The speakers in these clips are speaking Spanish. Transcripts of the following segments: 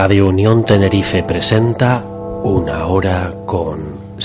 Radio Unión Tenerife presenta Una hora con.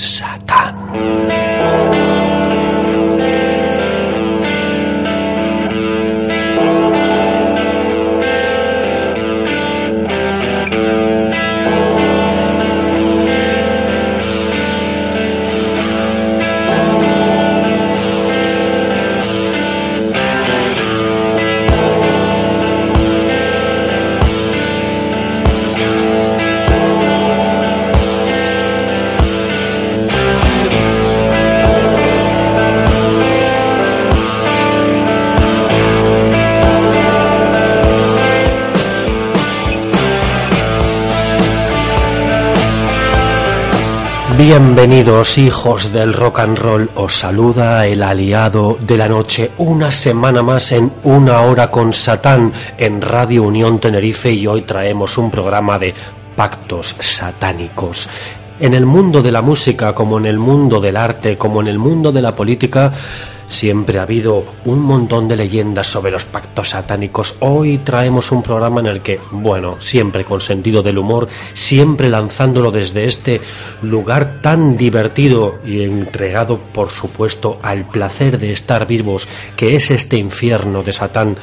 Bienvenidos hijos del rock and roll, os saluda el aliado de la noche una semana más en una hora con Satán en Radio Unión Tenerife y hoy traemos un programa de pactos satánicos. En el mundo de la música, como en el mundo del arte, como en el mundo de la política, Siempre ha habido un montón de leyendas sobre los pactos satánicos. Hoy traemos un programa en el que, bueno, siempre con sentido del humor, siempre lanzándolo desde este lugar tan divertido y entregado, por supuesto, al placer de estar vivos, que es este infierno de Satán,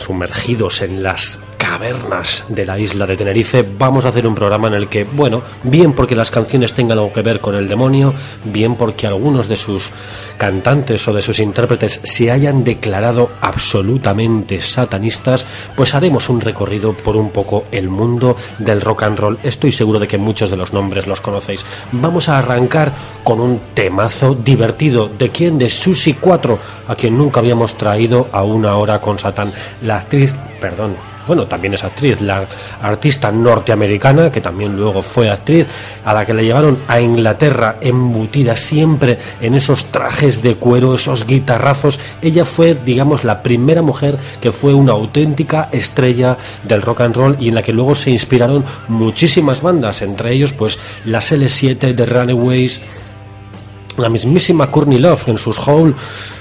sumergidos en las cavernas de la isla de Tenerife, vamos a hacer un programa en el que, bueno, bien porque las canciones tengan algo que ver con el demonio, bien porque algunos de sus cantantes o de sus intérpretes se hayan declarado absolutamente satanistas, pues haremos un recorrido por un poco el mundo del rock and roll. Estoy seguro de que muchos de los nombres los conocéis. Vamos a arrancar con un temazo divertido. ¿De quién? De Susi 4, a quien nunca habíamos traído a una hora con Satán. La actriz, perdón, bueno, también es actriz, la artista norteamericana, que también luego fue actriz, a la que le llevaron a Inglaterra embutida siempre en esos trajes de cuero, esos guitarrazos. Ella fue, digamos, la primera mujer que fue una auténtica estrella del rock and roll y en la que luego se inspiraron muchísimas bandas, entre ellos pues las L7 de Runaways, la mismísima Courtney Love en sus Hole,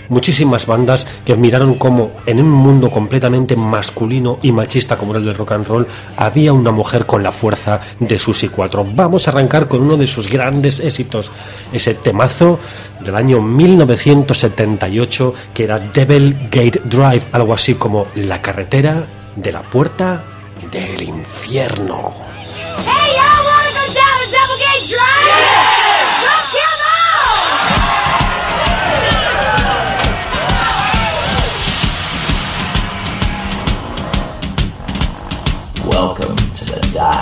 muchísimas bandas que miraron como en un mundo completamente masculino y machista como el del rock and roll había una mujer con la fuerza de Susie 4. Vamos a arrancar con uno de sus grandes éxitos, ese temazo del año 1978 que era Devil Gate Drive, algo así como la carretera de la puerta del infierno. da da.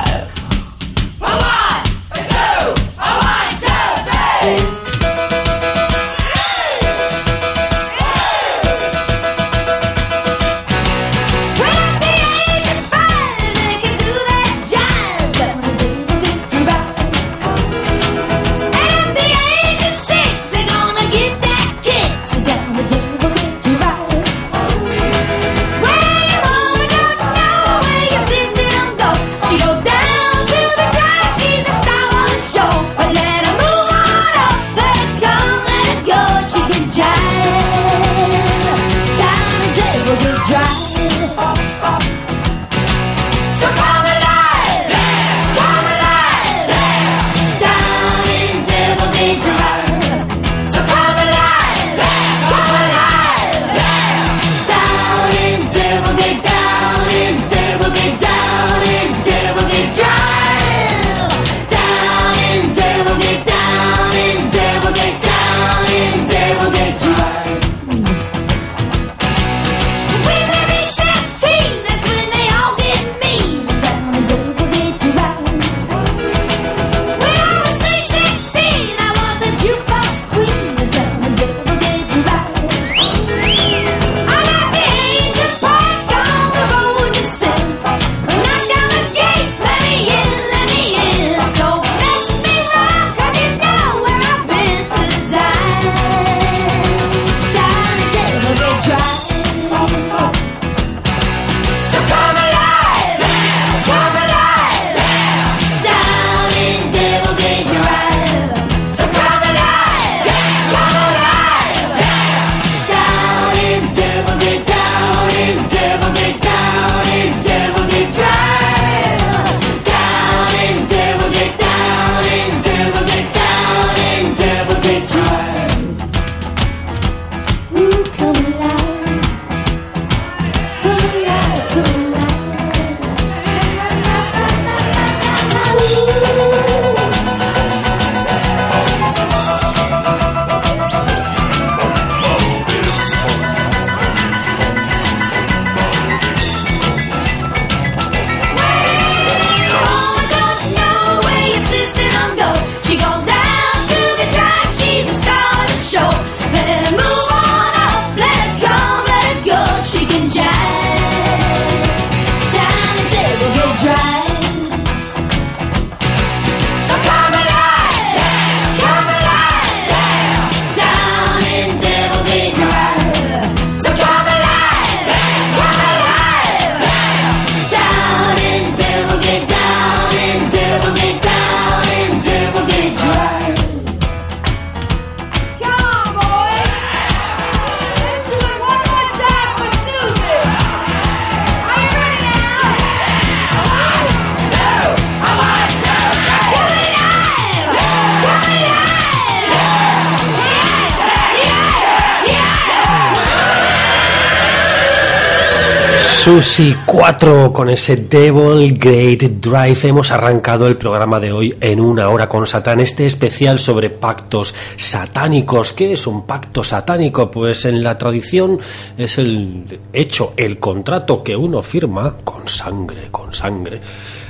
Susi 4 con ese Devil Great Drive hemos arrancado el programa de hoy en una hora con Satán, este especial sobre pactos satánicos. ¿Qué es un pacto satánico? Pues en la tradición es el hecho, el contrato que uno firma con sangre, con sangre,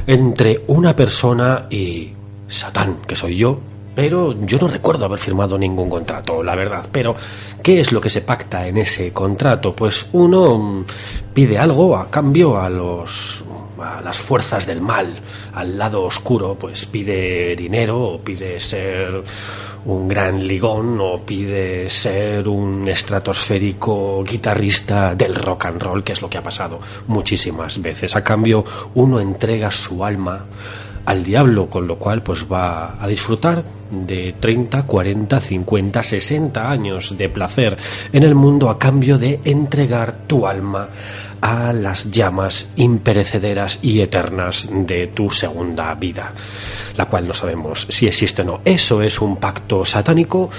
entre una persona y Satán, que soy yo, pero yo no recuerdo haber firmado ningún contrato, la verdad. Pero, ¿qué es lo que se pacta en ese contrato? Pues uno mm, pide algo a cambio a los a las fuerzas del mal, al lado oscuro, pues pide dinero o pide ser un gran ligón o pide ser un estratosférico guitarrista del rock and roll, que es lo que ha pasado muchísimas veces. A cambio, uno entrega su alma al diablo, con lo cual pues va a disfrutar de 30, 40, 50, 60 años de placer en el mundo a cambio de entregar tu alma a las llamas imperecederas y eternas de tu segunda vida, la cual no sabemos si existe o no. Eso es un pacto satánico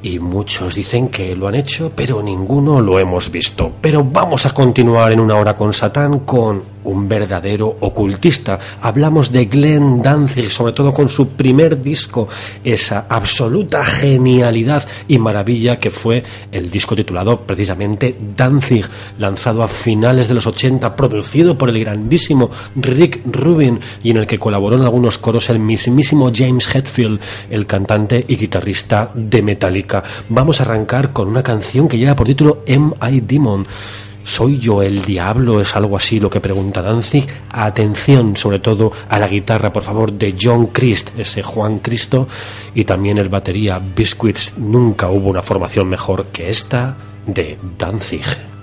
y muchos dicen que lo han hecho, pero ninguno lo hemos visto. Pero vamos a continuar en una hora con Satán con un verdadero ocultista. Hablamos de Glenn Danzig, sobre todo con su primer disco, esa absoluta genialidad y maravilla que fue el disco titulado precisamente Danzig, lanzado a finales de los 80, producido por el grandísimo Rick Rubin y en el que colaboró en algunos coros el mismísimo James Hetfield, el cantante y guitarrista de Metallica. Vamos a arrancar con una canción que lleva por título M.I. Demon. ¿Soy yo el diablo? Es algo así lo que pregunta Danzig. Atención sobre todo a la guitarra, por favor, de John Christ, ese Juan Cristo, y también el batería Biscuits. Nunca hubo una formación mejor que esta de Danzig.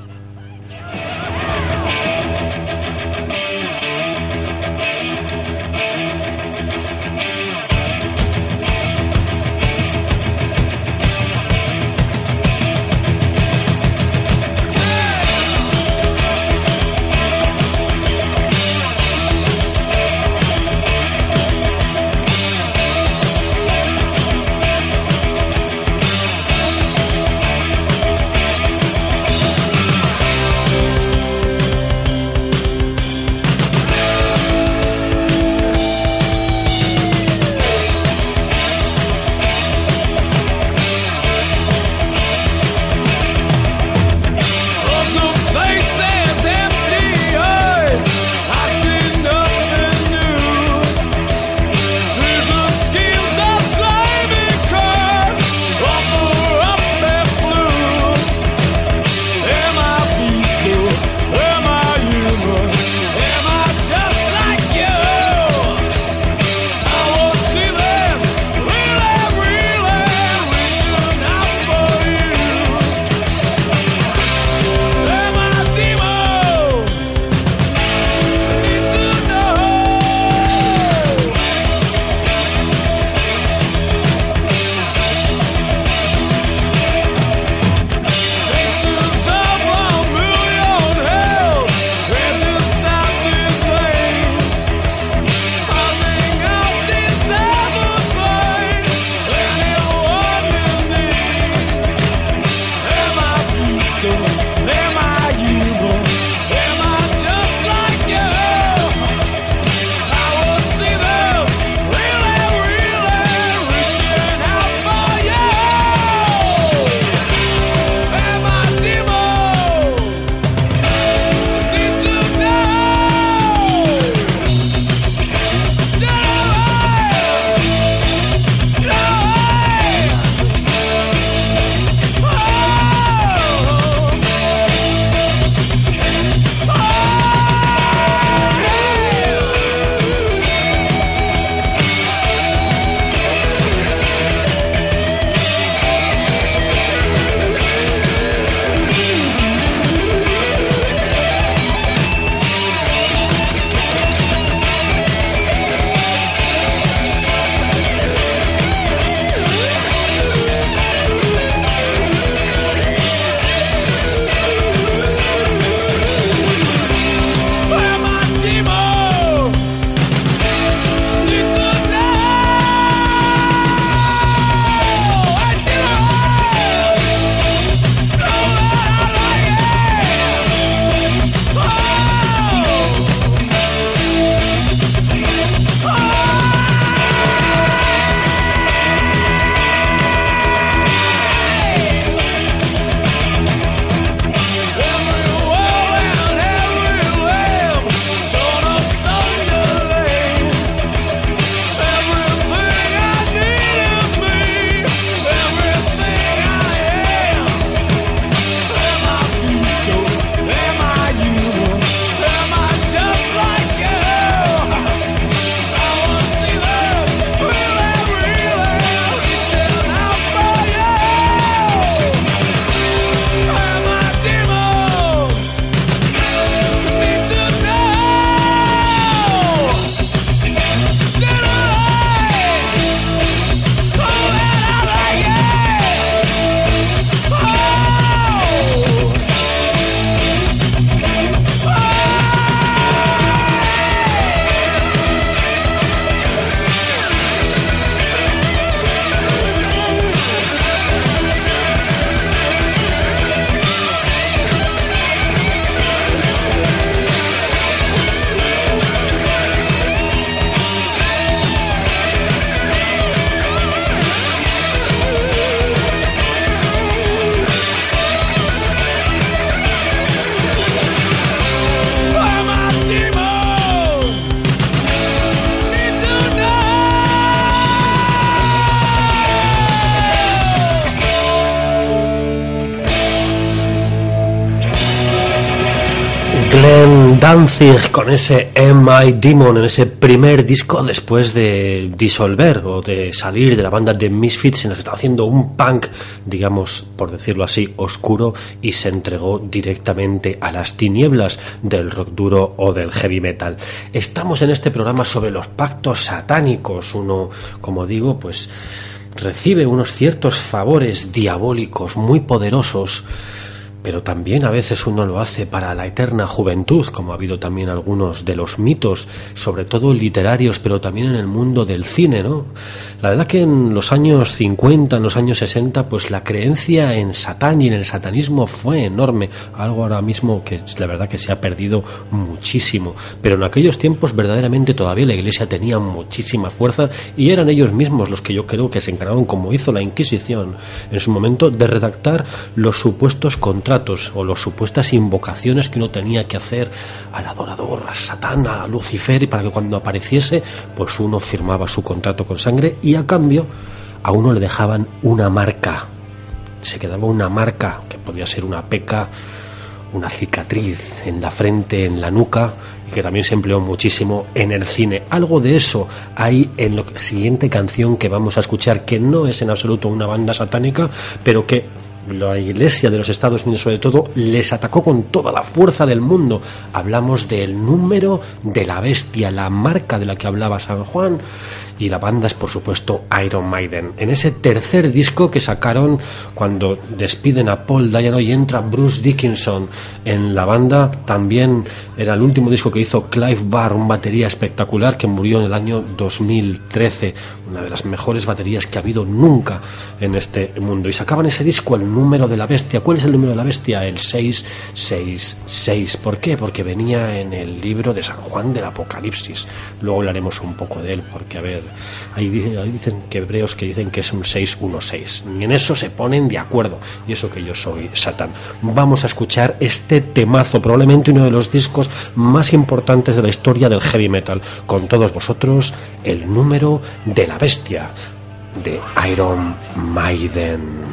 Con ese My Demon en ese primer disco después de disolver o de salir de la banda de Misfits y nos está haciendo un punk, digamos, por decirlo así, oscuro y se entregó directamente a las tinieblas del rock duro o del heavy metal. Estamos en este programa sobre los pactos satánicos, uno, como digo, pues recibe unos ciertos favores diabólicos muy poderosos pero también a veces uno lo hace para la eterna juventud, como ha habido también algunos de los mitos, sobre todo literarios, pero también en el mundo del cine, ¿no? La verdad que en los años 50, en los años 60, pues la creencia en Satán y en el satanismo fue enorme, algo ahora mismo que la verdad que se ha perdido muchísimo, pero en aquellos tiempos verdaderamente todavía la Iglesia tenía muchísima fuerza y eran ellos mismos los que yo creo que se encargaron, como hizo la Inquisición en su momento, de redactar los supuestos contratos o las supuestas invocaciones que uno tenía que hacer al adorador, a Satán, a Lucifer, y para que cuando apareciese, pues uno firmaba su contrato con sangre y a cambio a uno le dejaban una marca. Se quedaba una marca, que podía ser una peca, una cicatriz en la frente, en la nuca, y que también se empleó muchísimo en el cine. Algo de eso hay en la siguiente canción que vamos a escuchar, que no es en absoluto una banda satánica, pero que la Iglesia de los Estados Unidos sobre todo les atacó con toda la fuerza del mundo. Hablamos del número de la bestia, la marca de la que hablaba San Juan y la banda es por supuesto Iron Maiden. En ese tercer disco que sacaron cuando despiden a Paul Dayano y entra Bruce Dickinson en la banda, también era el último disco que hizo Clive Barr, un batería espectacular que murió en el año 2013, una de las mejores baterías que ha habido nunca en este mundo. Y sacaban ese disco, número de la bestia. ¿Cuál es el número de la bestia? El 666. ¿Por qué? Porque venía en el libro de San Juan del Apocalipsis. Luego hablaremos un poco de él, porque a ver, Ahí, dicen que hebreos que dicen que es un 616. Y en eso se ponen de acuerdo. Y eso que yo soy Satán. Vamos a escuchar este temazo, probablemente uno de los discos más importantes de la historia del heavy metal. Con todos vosotros, el número de la bestia de Iron Maiden.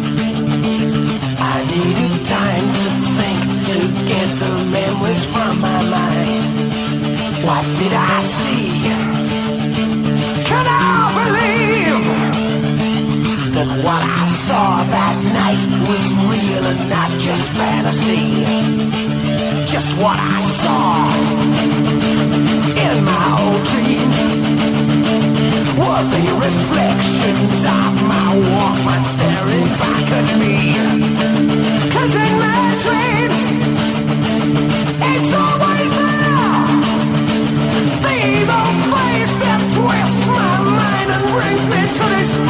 Time to think to get the memories from my mind. What did I see? Can I believe that what I saw that night was real and not just fantasy? Just what I saw in my old dreams were the reflections of my Walkman staring back at me. Cause in my dreams, it's always there. The evil face that twists my mind and brings me to despair.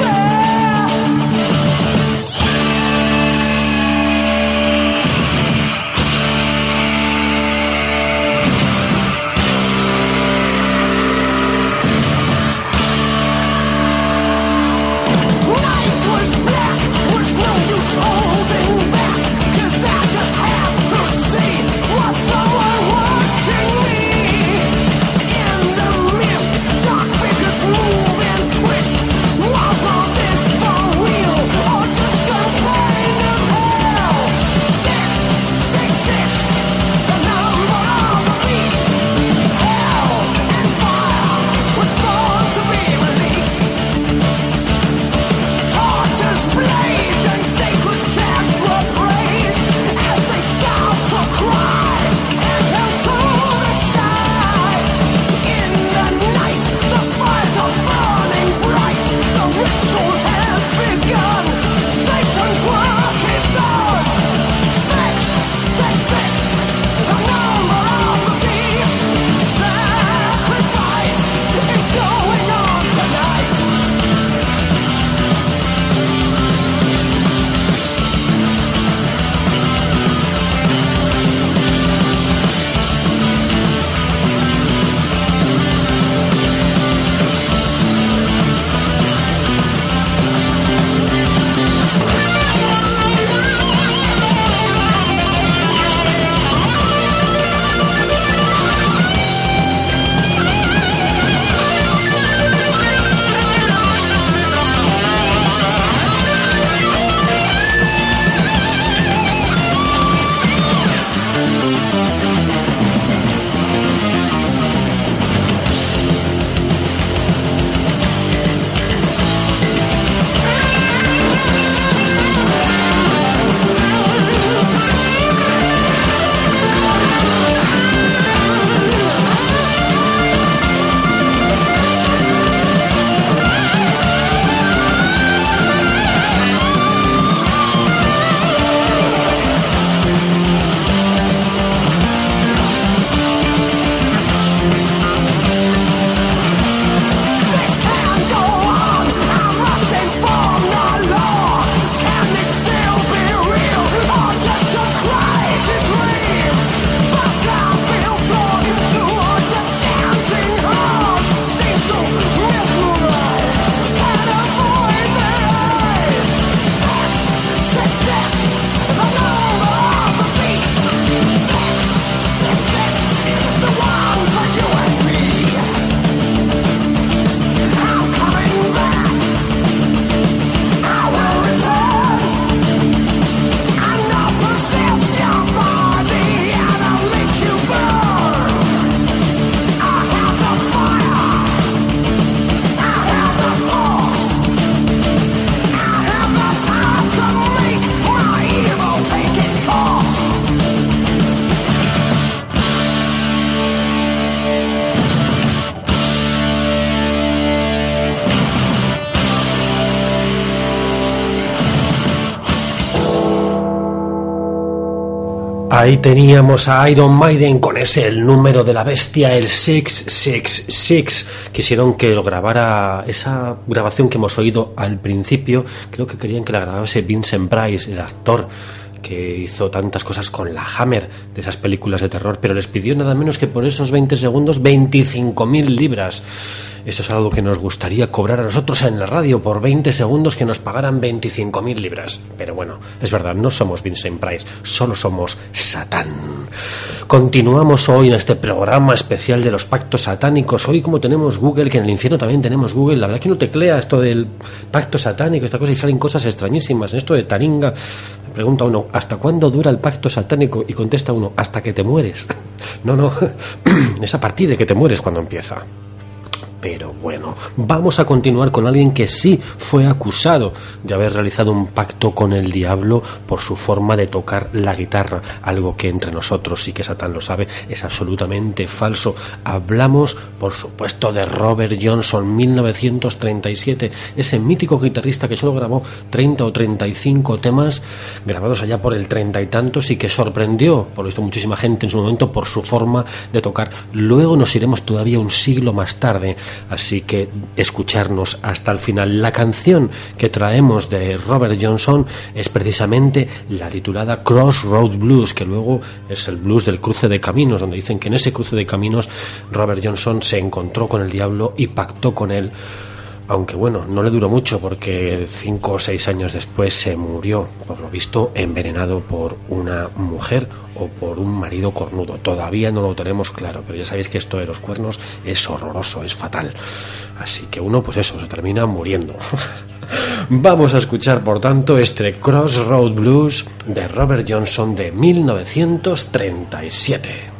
Ahí teníamos a Iron Maiden con ese el número de la bestia, el 666. Quisieron que lo grabara esa grabación que hemos oído al principio. Creo que querían que la grabase Vincent Price, el actor que hizo tantas cosas con la Hammer de esas películas de terror, pero les pidió nada menos que por esos 20 segundos 25.000 libras. Eso es algo que nos gustaría cobrar a nosotros en la radio por 20 segundos que nos pagaran 25.000 libras. Pero bueno, es verdad, no somos Vincent Price, solo somos Satán. Continuamos hoy en este programa especial de los pactos satánicos. Hoy como tenemos Google, que en el infierno también tenemos Google, la verdad que no teclea esto del pacto satánico, esta cosa, y salen cosas extrañísimas. En esto de Taringa, pregunta uno, ¿hasta cuándo dura el pacto satánico? Y contesta uno, hasta que te mueres. No, no, es a partir de que te mueres cuando empieza. Pero bueno, vamos a continuar con alguien que sí fue acusado de haber realizado un pacto con el diablo por su forma de tocar la guitarra, algo que entre nosotros, sí que Satán lo sabe, es absolutamente falso. Hablamos, por supuesto, de Robert Johnson, 1937, ese mítico guitarrista que solo grabó 30 o 35 temas grabados allá por el treinta y tantos y que sorprendió, por lo visto, muchísima gente en su momento por su forma de tocar. Luego nos iremos todavía un siglo más tarde Así que escucharnos hasta el final. La canción que traemos de Robert Johnson es precisamente la titulada Crossroad Blues, que luego es el blues del cruce de caminos, donde dicen que en ese cruce de caminos Robert Johnson se encontró con el diablo y pactó con él aunque bueno, no le duró mucho porque cinco o seis años después se murió, por lo visto, envenenado por una mujer o por un marido cornudo. Todavía no lo tenemos claro, pero ya sabéis que esto de los cuernos es horroroso, es fatal. Así que uno, pues eso, se termina muriendo. Vamos a escuchar, por tanto, este Crossroad Blues de Robert Johnson de 1937.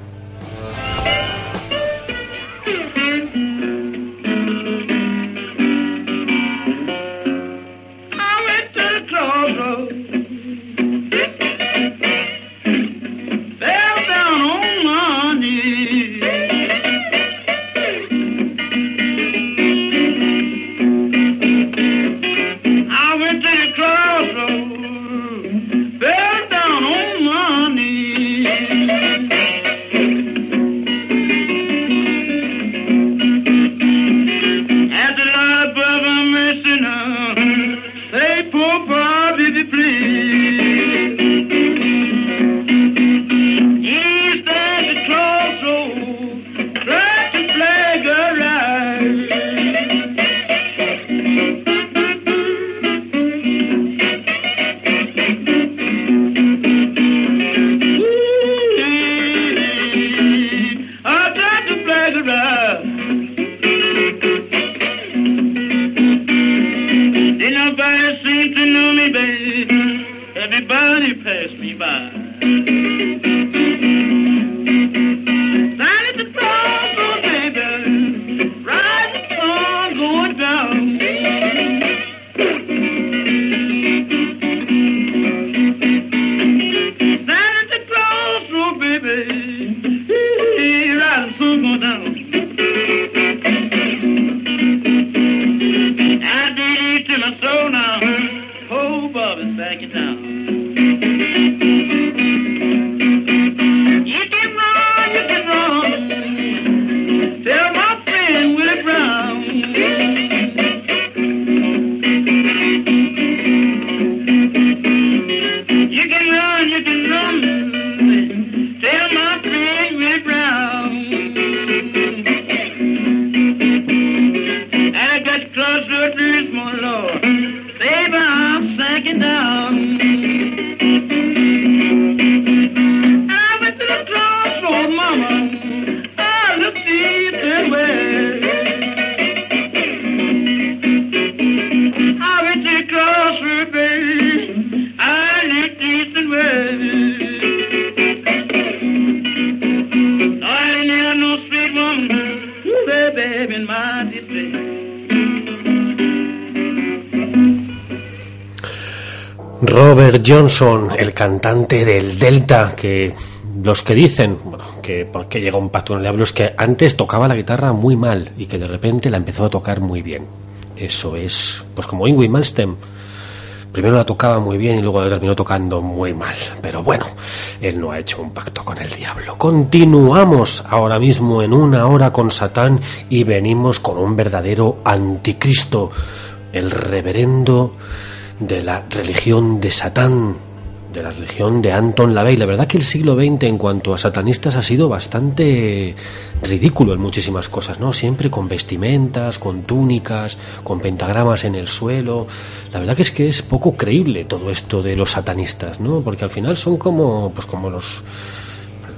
Robert Johnson, el cantante del Delta, que los que dicen bueno, que porque llegó un pacto con el diablo es que antes tocaba la guitarra muy mal y que de repente la empezó a tocar muy bien. Eso es, pues como Ingrid Malmsteen. Primero la tocaba muy bien y luego la terminó tocando muy mal. Pero bueno, él no ha hecho un pacto con el diablo. Continuamos ahora mismo en una hora con Satán y venimos con un verdadero anticristo, el reverendo de la religión de Satán, de la religión de Anton LaVey. La verdad que el siglo XX en cuanto a satanistas ha sido bastante ridículo en muchísimas cosas, ¿no? Siempre con vestimentas, con túnicas, con pentagramas en el suelo. La verdad que es que es poco creíble todo esto de los satanistas, ¿no? Porque al final son como, pues como los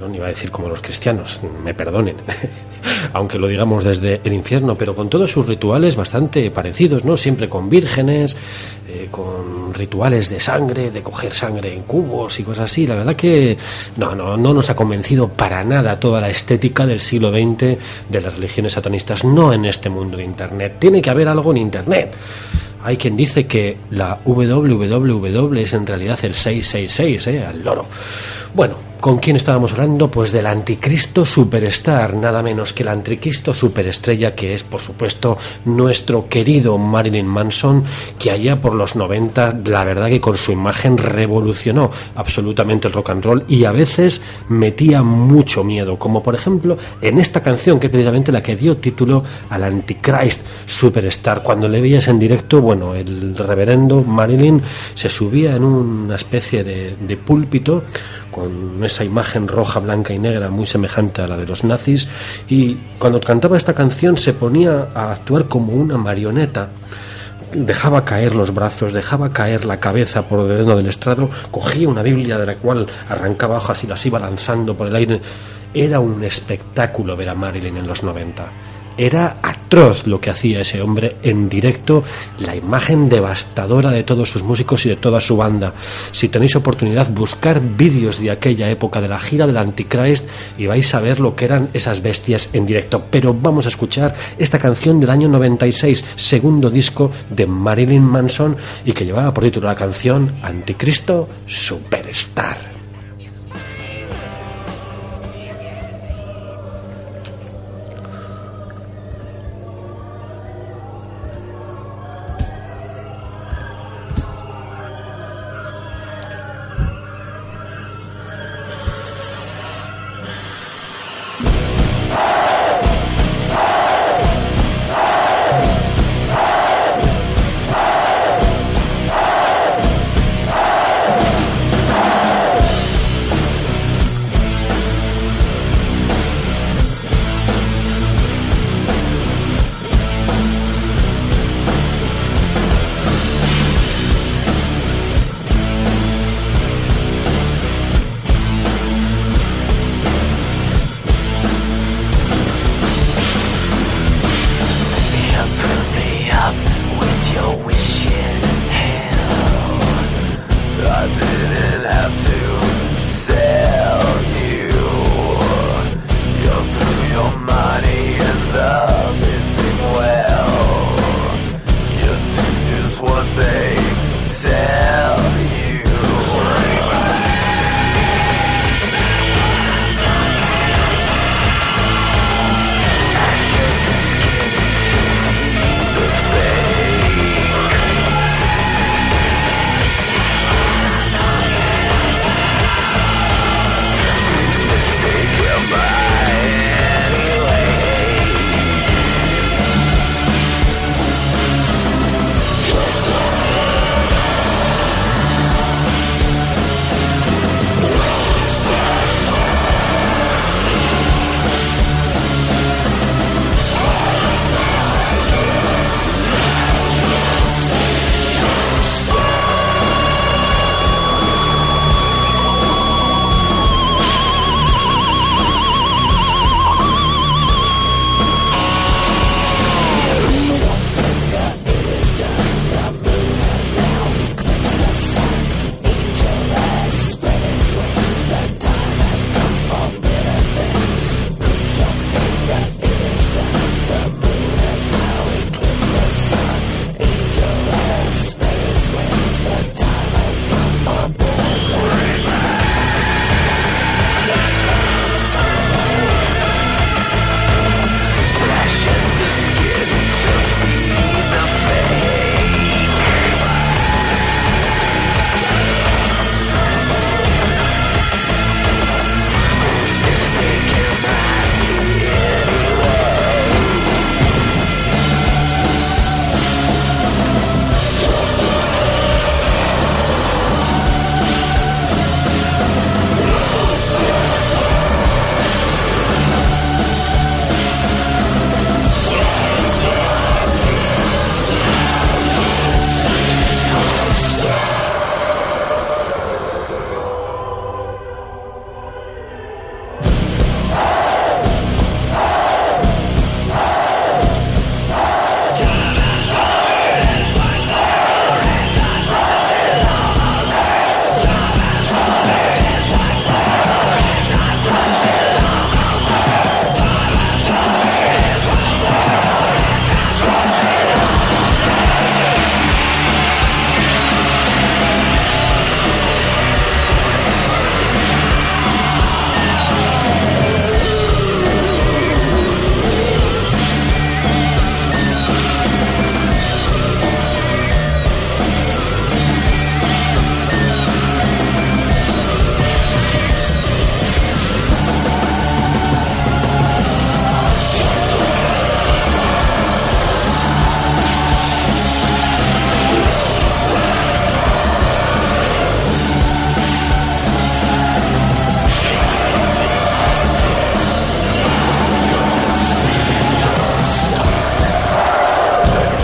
perdón, iba a decir como los cristianos, me perdonen, aunque lo digamos desde el infierno, pero con todos sus rituales bastante parecidos, ¿no? Siempre con vírgenes, eh, con rituales de sangre, de coger sangre en cubos y cosas así. La verdad que no, no, no nos ha convencido para nada toda la estética del siglo XX de las religiones satanistas, no en este mundo de Internet. Tiene que haber algo en Internet. Hay quien dice que la www es en realidad el 666, ¿eh? al loro. Bueno, ¿con quién estábamos hablando? Pues del anticristo superstar, nada menos que el anticristo superestrella que es, por supuesto, nuestro querido Marilyn Manson, que allá por los 90, la verdad que con su imagen revolucionó absolutamente el rock and roll y a veces metía mucho miedo, como por ejemplo en esta canción que es precisamente la que dio título al Antichrist Superstar. Cuando le veías en directo, bueno, el reverendo Marilyn se subía en una especie de, de púlpito con esa imagen roja, blanca y negra muy semejante a la de los nazis y cuando cantaba esta canción se ponía a actuar como una marioneta dejaba caer los brazos, dejaba caer la cabeza por dentro del estrado, cogía una Biblia de la cual arrancaba hojas y las iba lanzando por el aire. Era un espectáculo ver a Marilyn en los 90. Era atroz lo que hacía ese hombre en directo, la imagen devastadora de todos sus músicos y de toda su banda. Si tenéis oportunidad, buscar vídeos de aquella época de la gira del Antichrist y vais a ver lo que eran esas bestias en directo. Pero vamos a escuchar esta canción del año 96, segundo disco de Marilyn Manson y que llevaba por título la canción Anticristo Superstar.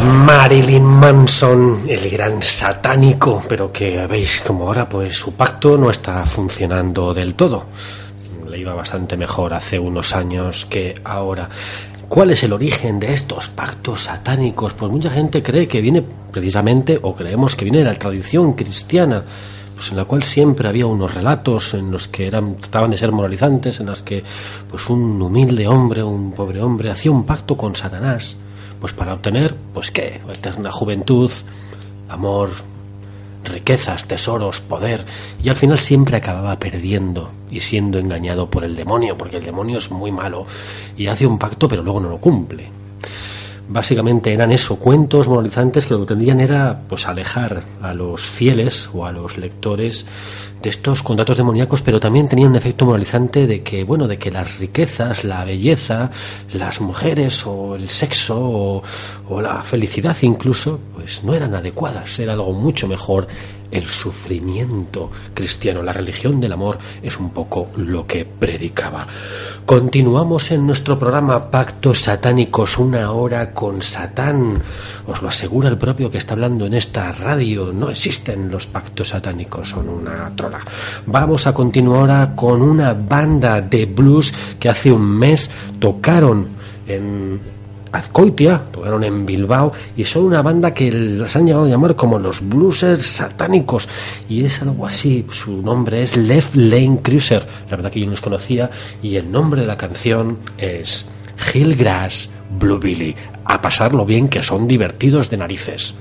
Marilyn Manson, el gran satánico, pero que veis como ahora pues su pacto no está funcionando del todo. Le iba bastante mejor hace unos años que ahora. ¿Cuál es el origen de estos pactos satánicos? Pues mucha gente cree que viene precisamente, o creemos que viene de la tradición cristiana, pues en la cual siempre había unos relatos en los que eran, trataban de ser moralizantes, en las que pues un humilde hombre, un pobre hombre, hacía un pacto con Satanás, pues para obtener, pues qué, eterna juventud, amor, riquezas, tesoros, poder, y al final siempre acababa perdiendo y siendo engañado por el demonio, porque el demonio es muy malo y hace un pacto pero luego no lo cumple. Básicamente eran eso, cuentos moralizantes que lo que tendrían era pues alejar a los fieles o a los lectores de estos contratos demoníacos, pero también tenían un efecto moralizante de que, bueno, de que las riquezas, la belleza, las mujeres o el sexo o, o la felicidad incluso, pues no eran adecuadas, era algo mucho mejor el sufrimiento cristiano, la religión del amor es un poco lo que predicaba. Continuamos en nuestro programa Pactos Satánicos, una hora con Satán. Os lo asegura el propio que está hablando en esta radio. No existen los pactos satánicos, son una trola. Vamos a continuar ahora con una banda de blues que hace un mes tocaron en Azcoitia, tocaron en Bilbao y son una banda que las han llegado a llamar como los bluesers satánicos y es algo así, su nombre es Left Lane Cruiser, la verdad que yo no los conocía y el nombre de la canción es Hillgrass Bluebilly, a pasarlo bien que son divertidos de narices.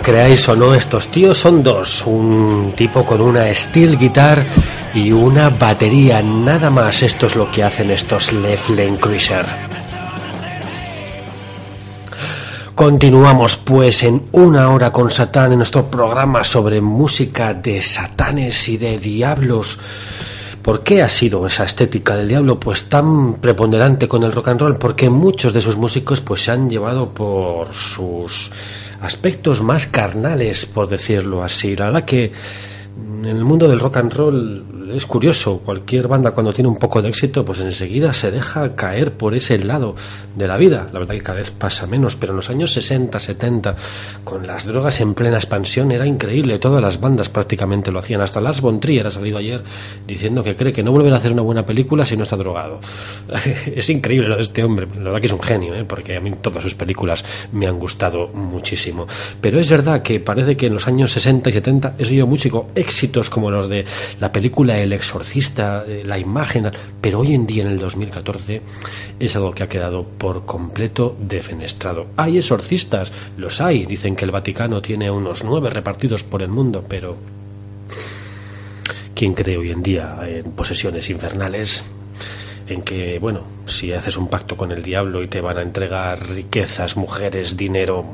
Creáis o no, estos tíos son dos, un tipo con una steel guitar y una batería, nada más, esto es lo que hacen estos Left Lane Cruiser. Continuamos pues en una hora con Satán en nuestro programa sobre música de satanes y de diablos. ¿Por qué ha sido esa estética del diablo pues tan preponderante con el rock and roll? Porque muchos de sus músicos pues se han llevado por sus aspectos más carnales, por decirlo así. La verdad que en el mundo del rock and roll es curioso, cualquier banda cuando tiene un poco de éxito, pues enseguida se deja caer por ese lado de la vida. La verdad que cada vez pasa menos, pero en los años 60, 70, con las drogas en plena expansión, era increíble. Todas las bandas prácticamente lo hacían. Hasta Lars von Trier salido ayer diciendo que cree que no volverá a hacer una buena película si no está drogado. es increíble lo de este hombre. La verdad que es un genio, ¿eh? porque a mí todas sus películas me han gustado muchísimo. Pero es verdad que parece que en los años 60 y 70 eso dio mucho éxitos como los de la película El Exorcista, eh, la imagen, pero hoy en día en el 2014 es algo que ha quedado por completo defenestrado. Hay exorcistas, los hay, dicen que el Vaticano tiene unos nueve repartidos por el mundo, pero ¿quién cree hoy en día en posesiones infernales? en que, bueno, si haces un pacto con el diablo y te van a entregar riquezas, mujeres, dinero,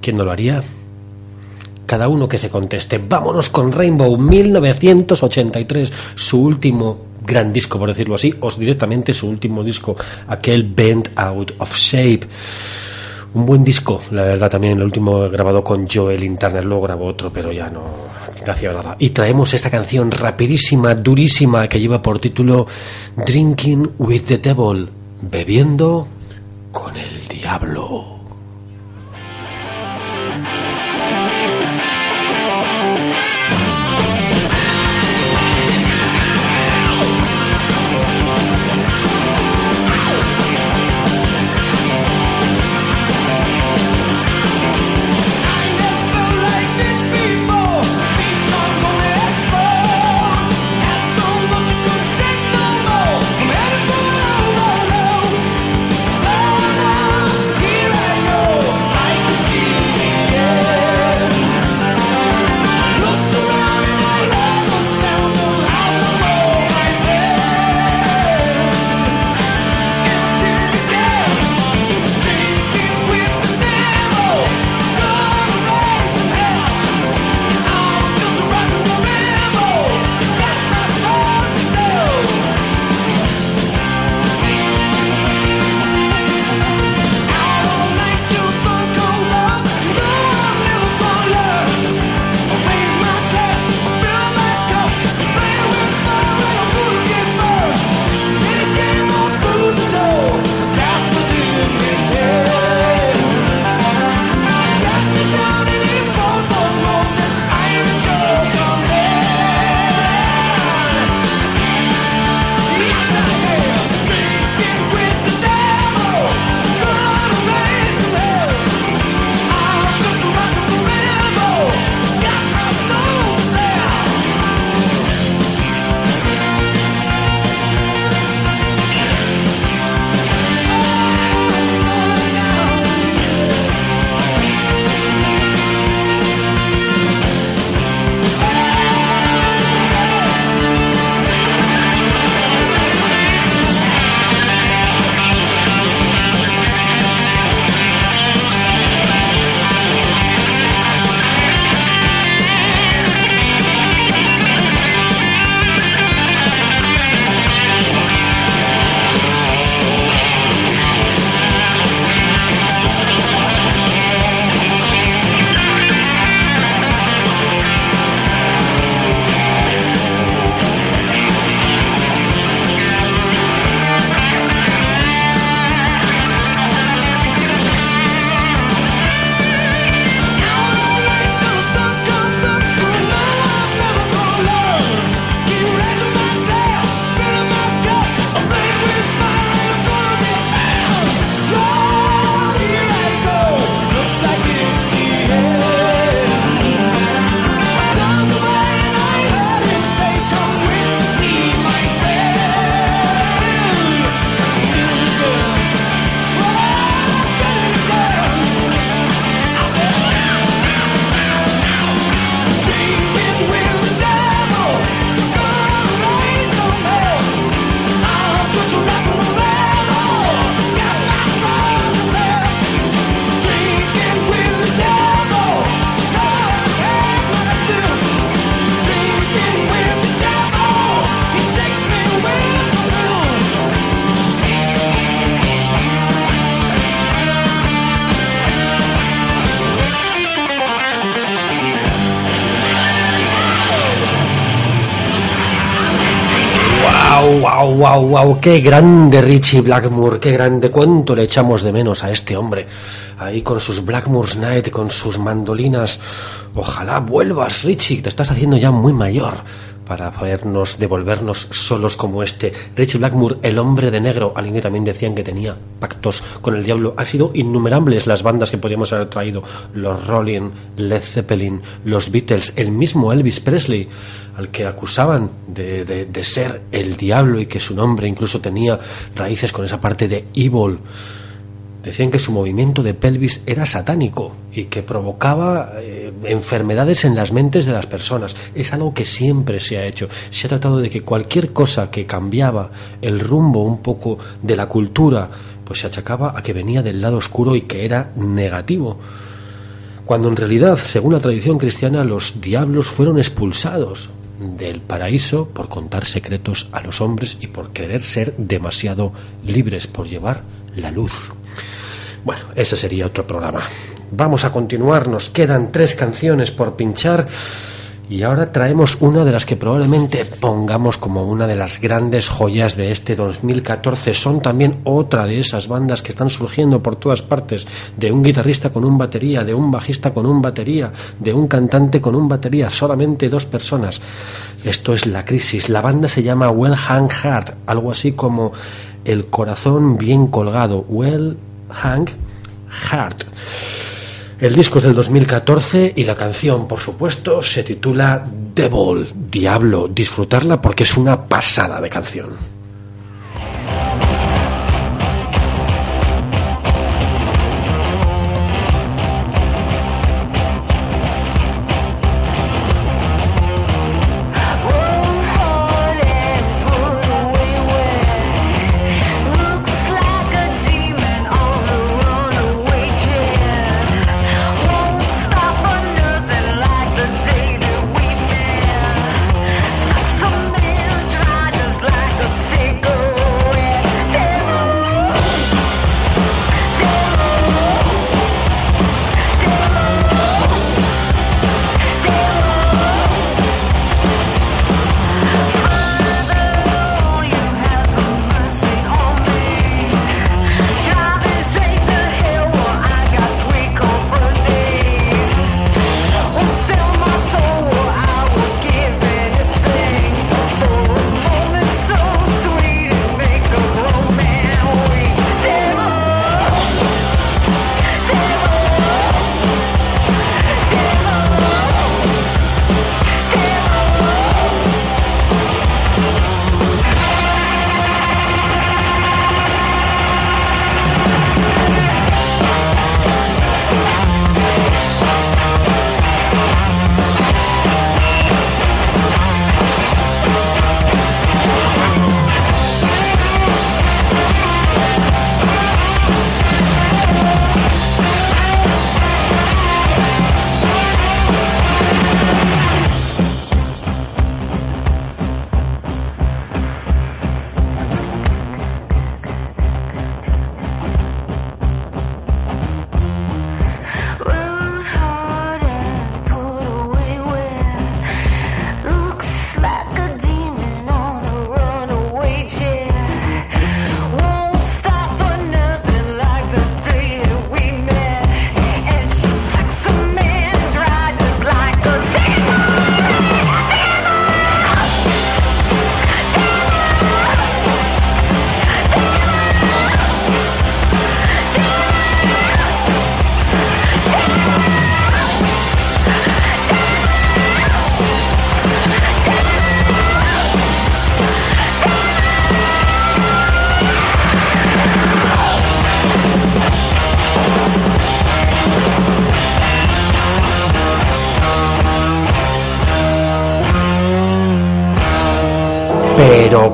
¿quién no lo haría? Cada uno que se conteste. Vámonos con Rainbow 1983, su último gran disco, por decirlo así, o directamente su último disco, aquel Bent Out of Shape. Un buen disco, la verdad, también el último grabado con Joel Internet, luego grabó otro, pero ya no, hacía nada. Y traemos esta canción rapidísima, durísima, que lleva por título Drinking with the Devil, bebiendo con el diablo. Wow, wow, qué grande Richie Blackmore, qué grande, cuánto le echamos de menos a este hombre. Ahí con sus Blackmore's Night, con sus mandolinas. Ojalá vuelvas, Richie, te estás haciendo ya muy mayor para podernos devolvernos solos como este. Richie Blackmore, el hombre de negro, alguien que también decían que tenía pactos con el diablo. Ha sido innumerables las bandas que podríamos haber traído. Los Rolling, Led Zeppelin, los Beatles, el mismo Elvis Presley, al que acusaban de, de- de ser el diablo y que su nombre incluso tenía raíces con esa parte de evil. Decían que su movimiento de pelvis era satánico y que provocaba eh, enfermedades en las mentes de las personas. Es algo que siempre se ha hecho. Se ha tratado de que cualquier cosa que cambiaba el rumbo un poco de la cultura, pues se achacaba a que venía del lado oscuro y que era negativo. Cuando en realidad, según la tradición cristiana, los diablos fueron expulsados del paraíso por contar secretos a los hombres y por querer ser demasiado libres, por llevar la luz. Bueno, ese sería otro programa. Vamos a continuar, nos quedan tres canciones por pinchar y ahora traemos una de las que probablemente pongamos como una de las grandes joyas de este 2014. Son también otra de esas bandas que están surgiendo por todas partes, de un guitarrista con un batería, de un bajista con un batería, de un cantante con un batería, solamente dos personas. Esto es La Crisis. La banda se llama Well Hang Heart, algo así como El corazón bien colgado. Well Hang Heart. El disco es del 2014 y la canción, por supuesto, se titula Devil, Diablo. Disfrutarla porque es una pasada de canción.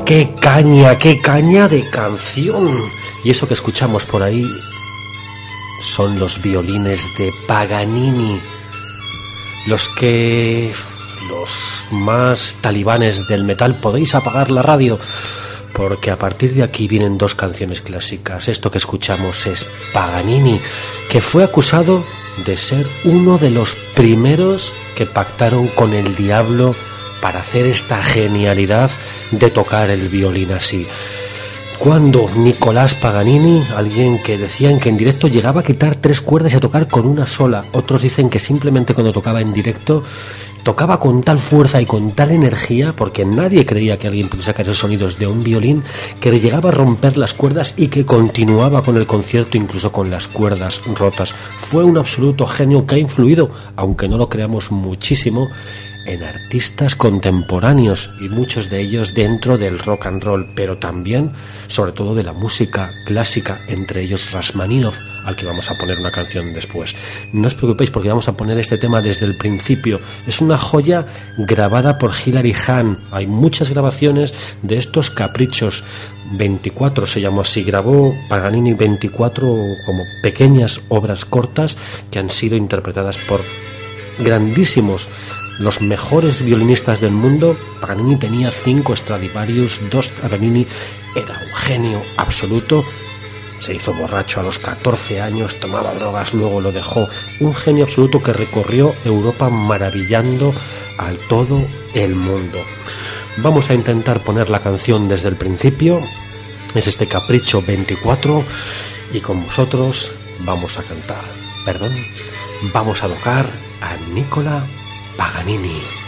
Qué caña, qué caña de canción. Y eso que escuchamos por ahí son los violines de Paganini. Los que los más talibanes del metal podéis apagar la radio porque a partir de aquí vienen dos canciones clásicas. Esto que escuchamos es Paganini, que fue acusado de ser uno de los primeros que pactaron con el diablo para hacer esta genialidad de tocar el violín así. Cuando Nicolás Paganini, alguien que decían que en directo llegaba a quitar tres cuerdas y a tocar con una sola, otros dicen que simplemente cuando tocaba en directo tocaba con tal fuerza y con tal energía, porque nadie creía que alguien pudiera sacar esos sonidos de un violín, que le llegaba a romper las cuerdas y que continuaba con el concierto incluso con las cuerdas rotas. Fue un absoluto genio que ha influido, aunque no lo creamos muchísimo, en artistas contemporáneos y muchos de ellos dentro del rock and roll, pero también, sobre todo, de la música clásica, entre ellos Rasmaninov, al que vamos a poner una canción después. No os preocupéis porque vamos a poner este tema desde el principio. Es una joya grabada por Hilary Hahn. Hay muchas grabaciones de estos caprichos. 24 se llamó así. Grabó Paganini 24 como pequeñas obras cortas que han sido interpretadas por grandísimos los mejores violinistas del mundo. Paganini tenía cinco Stradivarius, dos Paganini, era un genio absoluto. Se hizo borracho a los 14 años, tomaba drogas, luego lo dejó. Un genio absoluto que recorrió Europa maravillando al todo el mundo. Vamos a intentar poner la canción desde el principio. Es este capricho 24 y con vosotros vamos a cantar. Perdón, vamos a tocar a Nicola Paganini.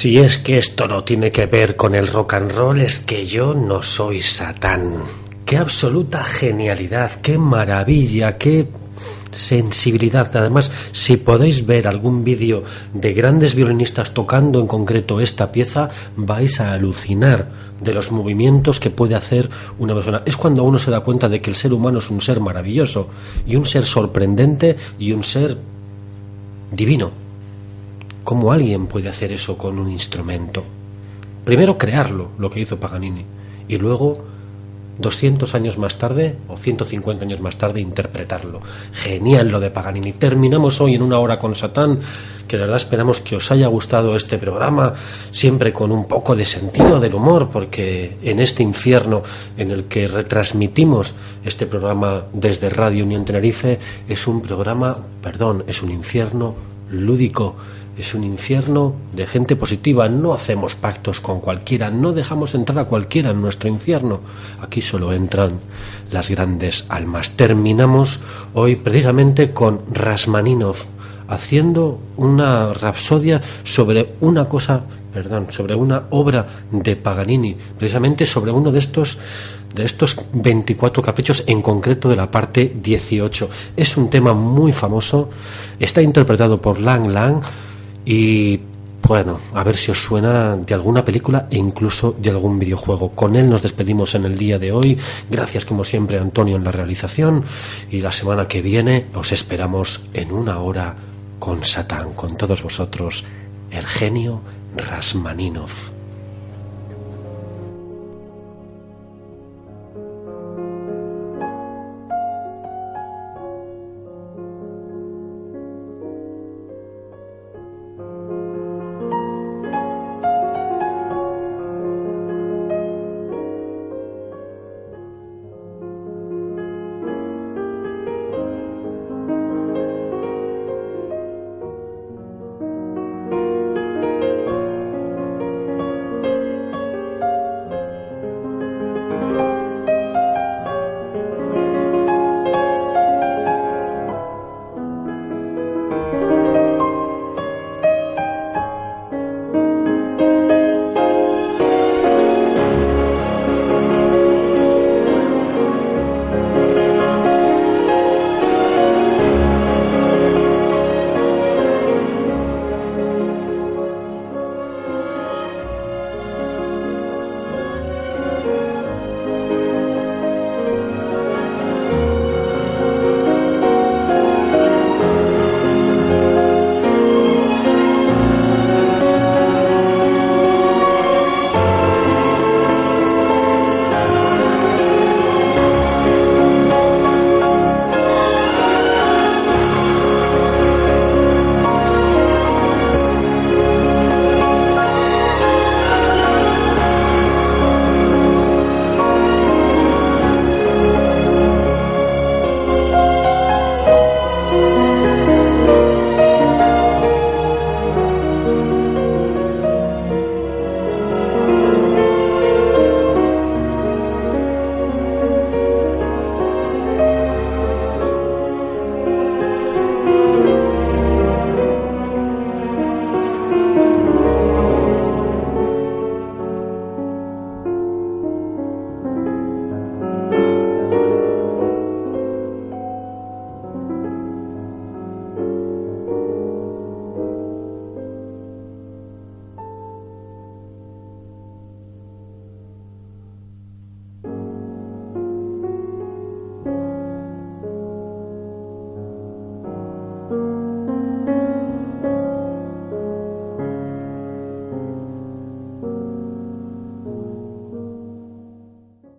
Si es que esto no tiene que ver con el rock and roll, es que yo no soy Satán. Qué absoluta genialidad, qué maravilla, qué sensibilidad. Además, si podéis ver algún vídeo de grandes violinistas tocando en concreto esta pieza, vais a alucinar de los movimientos que puede hacer una persona. Es cuando uno se da cuenta de que el ser humano es un ser maravilloso y un ser sorprendente y un ser divino. ¿Cómo alguien puede hacer eso con un instrumento? Primero crearlo, lo que hizo Paganini, y luego 200 años más tarde o 150 años más tarde interpretarlo. Genial lo de Paganini. Terminamos hoy en una hora con Satán, que de verdad esperamos que os haya gustado este programa, siempre con un poco de sentido del humor, porque en este infierno en el que retransmitimos este programa desde Radio Unión Tenerife es un programa, perdón, es un infierno lúdico. Es un infierno de gente positiva. No hacemos pactos con cualquiera. No dejamos entrar a cualquiera en nuestro infierno. Aquí solo entran las grandes almas. Terminamos hoy precisamente con Rasmaninov haciendo una rapsodia sobre una cosa, perdón, sobre una obra de Paganini, precisamente sobre uno de estos de estos 24 caprichos, en concreto de la parte 18. Es un tema muy famoso, está interpretado por Lang Lang y bueno, a ver si os suena de alguna película e incluso de algún videojuego. Con él nos despedimos en el día de hoy. Gracias como siempre a Antonio en la realización y la semana que viene os esperamos en una hora con Satán, con todos vosotros, el genio Rasmaninov.